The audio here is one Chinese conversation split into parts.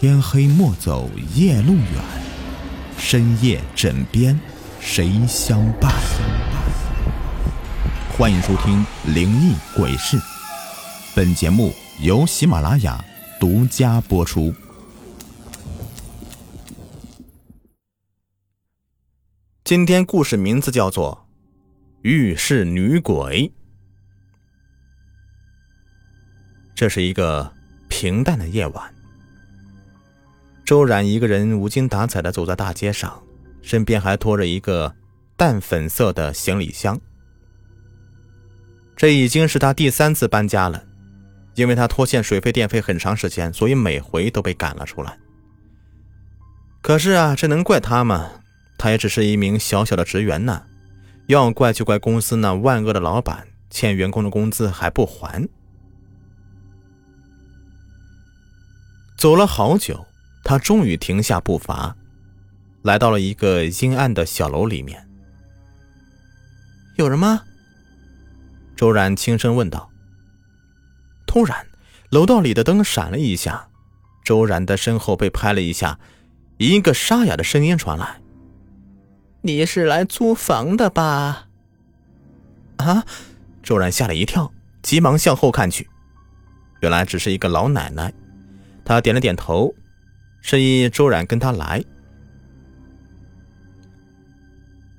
天黑莫走夜路远，深夜枕边谁相伴？欢迎收听《灵异鬼事》，本节目由喜马拉雅独家播出。今天故事名字叫做《浴室女鬼》。这是一个平淡的夜晚。周冉一个人无精打采的走在大街上，身边还拖着一个淡粉色的行李箱。这已经是他第三次搬家了，因为他拖欠水费电费很长时间，所以每回都被赶了出来。可是啊，这能怪他吗？他也只是一名小小的职员呢，要怪就怪公司那万恶的老板欠员工的工资还不还。走了好久。他终于停下步伐，来到了一个阴暗的小楼里面。有人吗？周然轻声问道。突然，楼道里的灯闪了一下，周然的身后被拍了一下，一个沙哑的声音传来：“你是来租房的吧？”啊！周然吓了一跳，急忙向后看去，原来只是一个老奶奶。他点了点头。示意周冉跟他来。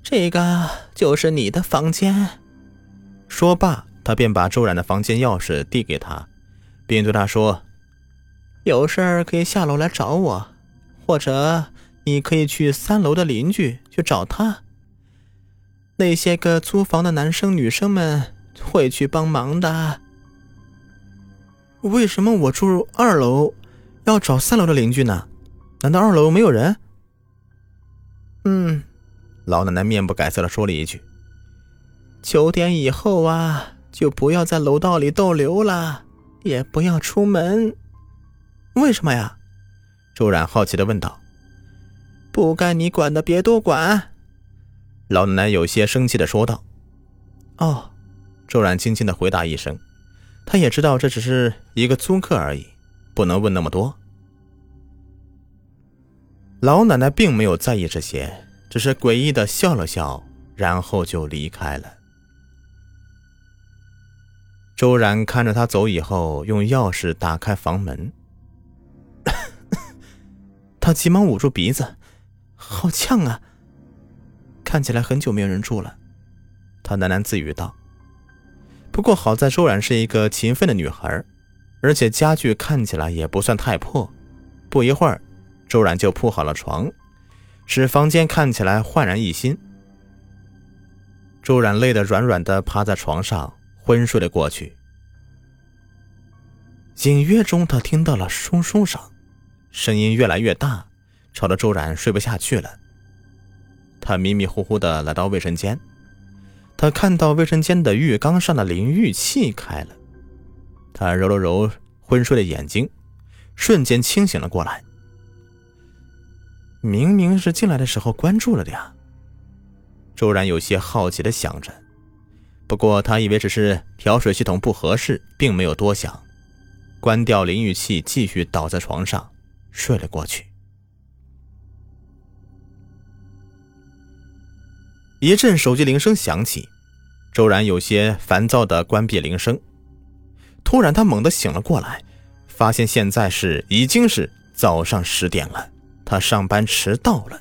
这个就是你的房间。说罢，他便把周冉的房间钥匙递给他，并对他说：“有事儿可以下楼来找我，或者你可以去三楼的邻居去找他。那些个租房的男生女生们会去帮忙的。为什么我住二楼？”要找三楼的邻居呢？难道二楼没有人？嗯，老奶奶面不改色的说了一句：“九点以后啊，就不要在楼道里逗留了，也不要出门。为什么呀？”周冉好奇的问道。“不该你管的别多管。”老奶奶有些生气的说道。“哦。”周冉轻轻的回答一声，他也知道这只是一个租客而已。不能问那么多。老奶奶并没有在意这些，只是诡异的笑了笑，然后就离开了。周然看着他走以后，用钥匙打开房门。他急忙捂住鼻子，好呛啊！看起来很久没有人住了。他喃喃自语道：“不过好在周然是一个勤奋的女孩。”而且家具看起来也不算太破，不一会儿，周冉就铺好了床，使房间看起来焕然一新。周冉累得软软的趴在床上，昏睡了过去。隐约中，他听到了嗖嗖声，声音越来越大，吵得周冉睡不下去了。他迷迷糊糊的来到卫生间，他看到卫生间的浴缸上的淋浴器开了。他揉了揉昏睡的眼睛，瞬间清醒了过来。明明是进来的时候关注了的呀。周然有些好奇的想着，不过他以为只是调水系统不合适，并没有多想，关掉淋浴器，继续倒在床上睡了过去。一阵手机铃声响起，周然有些烦躁的关闭铃声。突然，他猛地醒了过来，发现现在是已经是早上十点了，他上班迟到了。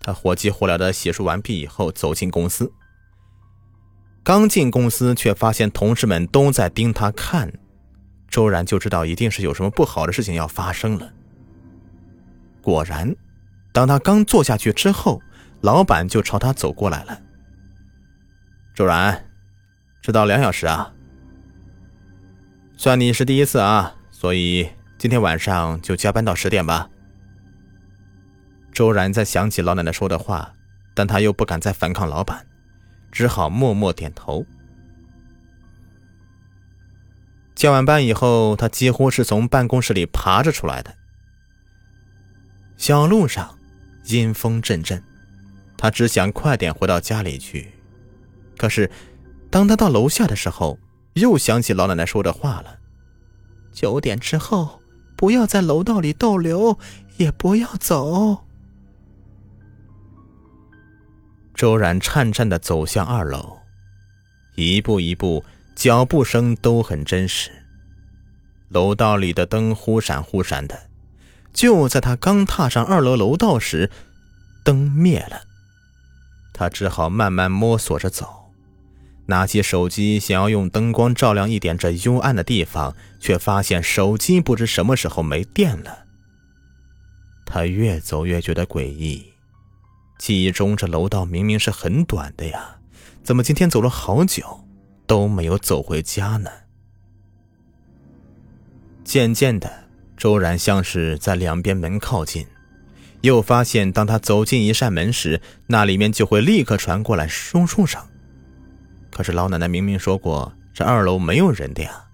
他火急火燎的洗漱完毕以后，走进公司。刚进公司，却发现同事们都在盯他看，周然就知道一定是有什么不好的事情要发生了。果然，当他刚坐下去之后，老板就朝他走过来了。周然，迟到两小时啊！算你是第一次啊，所以今天晚上就加班到十点吧。周然在想起老奶奶说的话，但他又不敢再反抗老板，只好默默点头。加完班以后，他几乎是从办公室里爬着出来的。小路上阴风阵阵，他只想快点回到家里去。可是，当他到楼下的时候，又想起老奶奶说的话了：九点之后不要在楼道里逗留，也不要走。周然颤颤的走向二楼，一步一步，脚步声都很真实。楼道里的灯忽闪忽闪的，就在他刚踏上二楼楼道时，灯灭了。他只好慢慢摸索着走，拿起手机想要用灯光照亮一点这幽暗的地方，却发现手机不知什么时候没电了。他越走越觉得诡异，记忆中这楼道明明是很短的呀，怎么今天走了好久都没有走回家呢？渐渐的，周然像是在两边门靠近，又发现当他走进一扇门时，那里面就会立刻传过来松树声。可是老奶奶明明说过这二楼没有人的呀。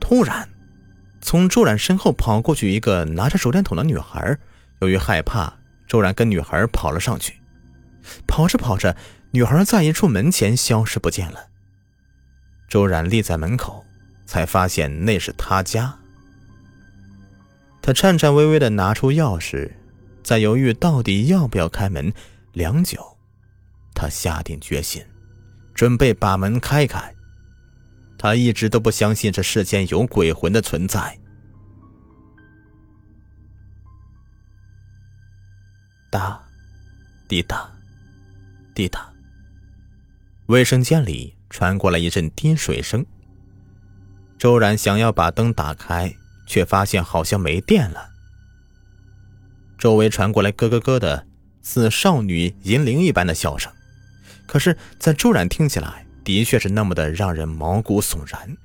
突然，从周然身后跑过去一个拿着手电筒的女孩，由于害怕，周然跟女孩跑了上去。跑着跑着，女孩在一处门前消失不见了。周然立在门口。才发现那是他家。他颤颤巍巍的拿出钥匙，在犹豫到底要不要开门。良久，他下定决心，准备把门开开。他一直都不相信这世间有鬼魂的存在。哒，滴答，滴答。卫生间里传过来一阵滴水声。周然想要把灯打开，却发现好像没电了。周围传过来咯咯咯的似少女银铃一般的笑声，可是，在周然听起来，的确是那么的让人毛骨悚然。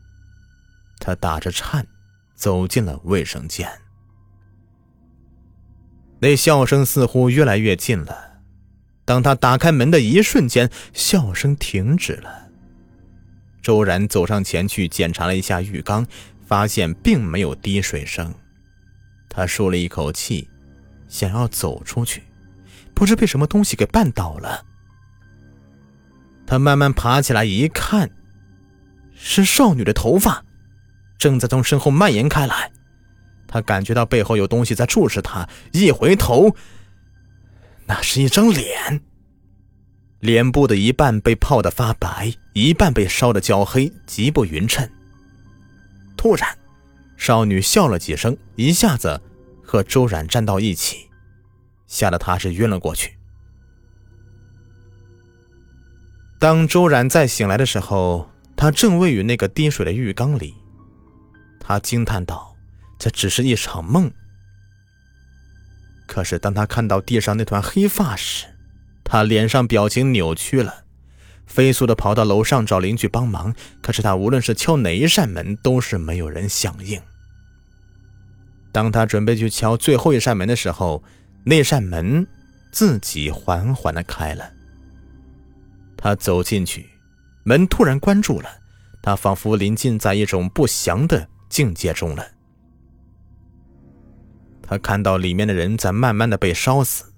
他打着颤，走进了卫生间。那笑声似乎越来越近了。当他打开门的一瞬间，笑声停止了。周然走上前去检查了一下浴缸，发现并没有滴水声。他舒了一口气，想要走出去，不知被什么东西给绊倒了。他慢慢爬起来一看，是少女的头发，正在从身后蔓延开来。他感觉到背后有东西在注视他，一回头，那是一张脸。脸部的一半被泡得发白，一半被烧得焦黑，极不匀称。突然，少女笑了几声，一下子和周冉站到一起，吓得他是晕了过去。当周冉再醒来的时候，他正位于那个滴水的浴缸里，他惊叹道：“这只是一场梦。”可是当他看到地上那团黑发时，他脸上表情扭曲了，飞速的跑到楼上找邻居帮忙。可是他无论是敲哪一扇门，都是没有人响应。当他准备去敲最后一扇门的时候，那扇门自己缓缓的开了。他走进去，门突然关住了，他仿佛临近在一种不祥的境界中了。他看到里面的人在慢慢的被烧死，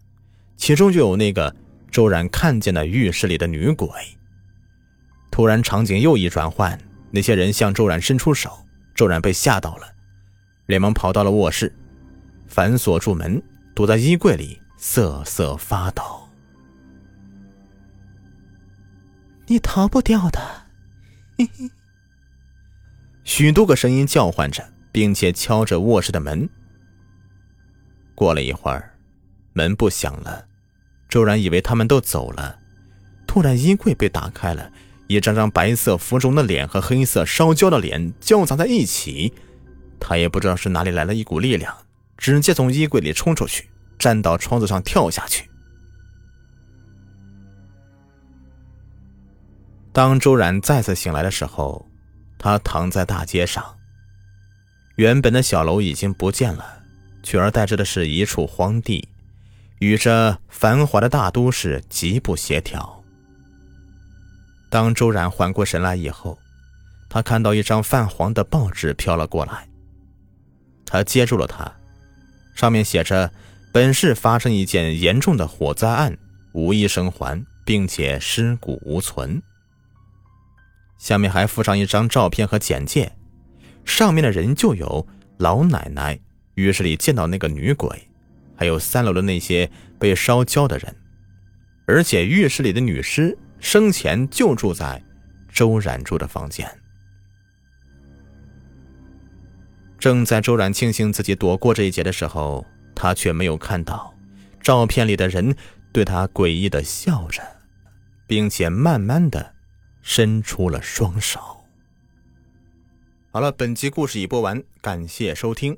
其中就有那个。周然看见的浴室里的女鬼。突然，场景又一转换，那些人向周然伸出手，周然被吓到了，连忙跑到了卧室，反锁住门，躲在衣柜里瑟瑟发抖。你逃不掉的，嘿嘿。许多个声音叫唤着，并且敲着卧室的门。过了一会儿，门不响了。周然以为他们都走了，突然衣柜被打开了，一张张白色浮肿的脸和黑色烧焦的脸交杂在一起。他也不知道是哪里来了一股力量，直接从衣柜里冲出去，站到窗子上跳下去。当周然再次醒来的时候，他躺在大街上。原本的小楼已经不见了，取而代之的是一处荒地。与这繁华的大都市极不协调。当周然缓过神来以后，他看到一张泛黄的报纸飘了过来，他接住了它，上面写着：“本市发生一件严重的火灾案，无一生还，并且尸骨无存。”下面还附上一张照片和简介，上面的人就有老奶奶浴室里见到那个女鬼，还有三楼的那些被烧焦的人，而且浴室里的女尸生前就住在周冉住的房间。正在周冉庆幸自己躲过这一劫的时候，他却没有看到照片里的人对他诡异的笑着，并且慢慢的伸出了双手。好了，本集故事已播完，感谢收听。